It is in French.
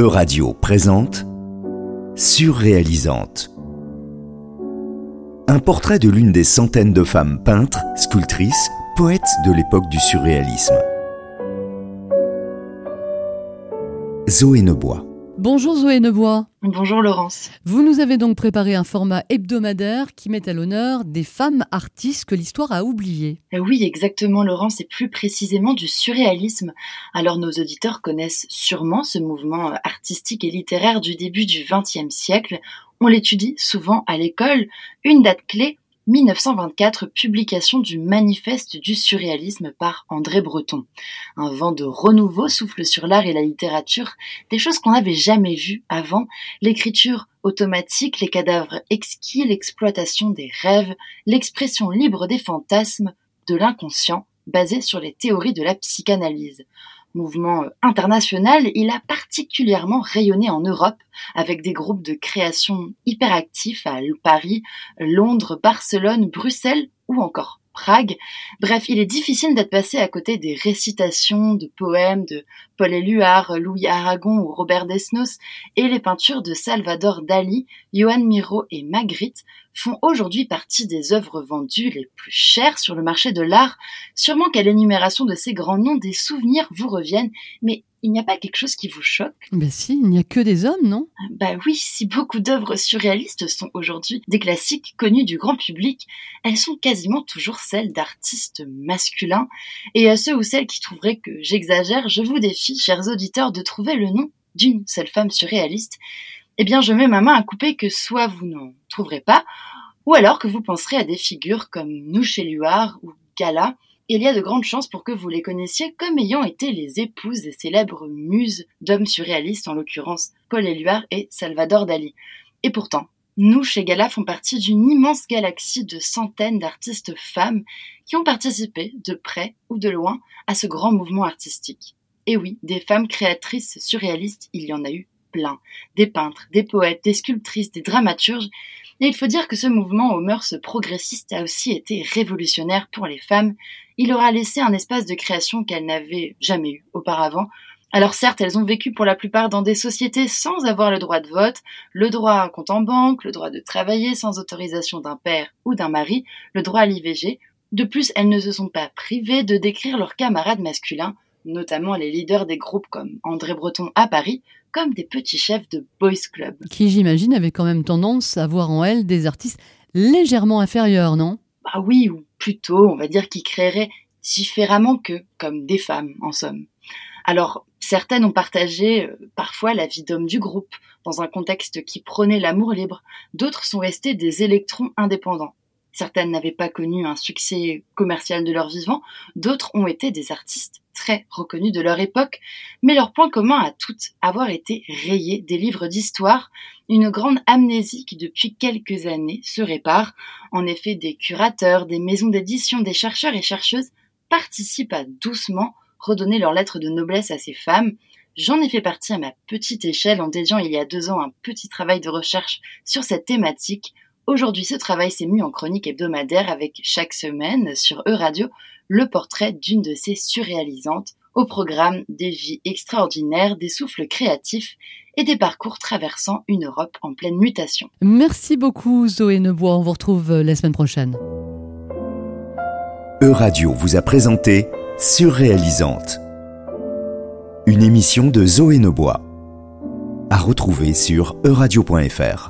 E-Radio présente Surréalisante. Un portrait de l'une des centaines de femmes peintres, sculptrices, poètes de l'époque du surréalisme. Zoé Nebois. Bonjour Zoé Nebois. Bonjour Laurence. Vous nous avez donc préparé un format hebdomadaire qui met à l'honneur des femmes artistes que l'histoire a oubliées. Euh, oui, exactement Laurence, et plus précisément du surréalisme. Alors nos auditeurs connaissent sûrement ce mouvement artistique et littéraire du début du XXe siècle. On l'étudie souvent à l'école. Une date clé 1924, publication du Manifeste du surréalisme par André Breton. Un vent de renouveau souffle sur l'art et la littérature, des choses qu'on n'avait jamais vues avant, l'écriture automatique, les cadavres exquis, l'exploitation des rêves, l'expression libre des fantasmes, de l'inconscient, basée sur les théories de la psychanalyse mouvement euh, international, il a particulièrement rayonné en Europe avec des groupes de création hyperactifs à Paris, Londres, Barcelone, Bruxelles ou encore Bref, il est difficile d'être passé à côté des récitations de poèmes de Paul Éluard, Louis Aragon ou Robert Desnos et les peintures de Salvador Dali, Johan Miro et Magritte font aujourd'hui partie des œuvres vendues les plus chères sur le marché de l'art. Sûrement qu'à l'énumération de ces grands noms, des souvenirs vous reviennent, mais il n'y a pas quelque chose qui vous choque? Ben si, il n'y a que des hommes, non? Bah oui, si beaucoup d'œuvres surréalistes sont aujourd'hui des classiques connus du grand public, elles sont quasiment toujours celles d'artistes masculins. Et à ceux ou celles qui trouveraient que j'exagère, je vous défie, chers auditeurs, de trouver le nom d'une seule femme surréaliste. Eh bien, je mets ma main à couper que soit vous n'en trouverez pas, ou alors que vous penserez à des figures comme Nouche Éluard ou Gala, il y a de grandes chances pour que vous les connaissiez comme ayant été les épouses des célèbres muses d'hommes surréalistes, en l'occurrence Paul Éluard et Salvador Dali. Et pourtant, nous, chez Gala, font partie d'une immense galaxie de centaines d'artistes femmes qui ont participé, de près ou de loin, à ce grand mouvement artistique. Et oui, des femmes créatrices surréalistes, il y en a eu Des peintres, des poètes, des sculptrices, des dramaturges. Et il faut dire que ce mouvement aux mœurs progressistes a aussi été révolutionnaire pour les femmes. Il aura laissé un espace de création qu'elles n'avaient jamais eu auparavant. Alors certes, elles ont vécu pour la plupart dans des sociétés sans avoir le droit de vote, le droit à un compte en banque, le droit de travailler sans autorisation d'un père ou d'un mari, le droit à l'IVG. De plus, elles ne se sont pas privées de décrire leurs camarades masculins, notamment les leaders des groupes comme André Breton à Paris, comme des petits chefs de boys club. Qui, j'imagine, avaient quand même tendance à voir en elles des artistes légèrement inférieurs, non? Bah oui, ou plutôt, on va dire, qui créeraient différemment que comme des femmes, en somme. Alors, certaines ont partagé euh, parfois la vie d'homme du groupe, dans un contexte qui prônait l'amour libre, d'autres sont restés des électrons indépendants. Certaines n'avaient pas connu un succès commercial de leur vivant, d'autres ont été des artistes très reconnus de leur époque, mais leur point commun à toutes avoir été rayé des livres d'histoire, une grande amnésie qui depuis quelques années se répare. En effet, des curateurs, des maisons d'édition, des chercheurs et chercheuses participent à doucement redonner leurs lettres de noblesse à ces femmes. J'en ai fait partie à ma petite échelle en dédiant il y a deux ans un petit travail de recherche sur cette thématique Aujourd'hui, ce travail s'est mis en chronique hebdomadaire avec chaque semaine sur E-Radio le portrait d'une de ces surréalisantes au programme des vies extraordinaires, des souffles créatifs et des parcours traversant une Europe en pleine mutation. Merci beaucoup Zoé Nebois, on vous retrouve euh, la semaine prochaine. E-Radio vous a présenté Surréalisante, une émission de Zoé Nebois, à retrouver sur euradio.fr.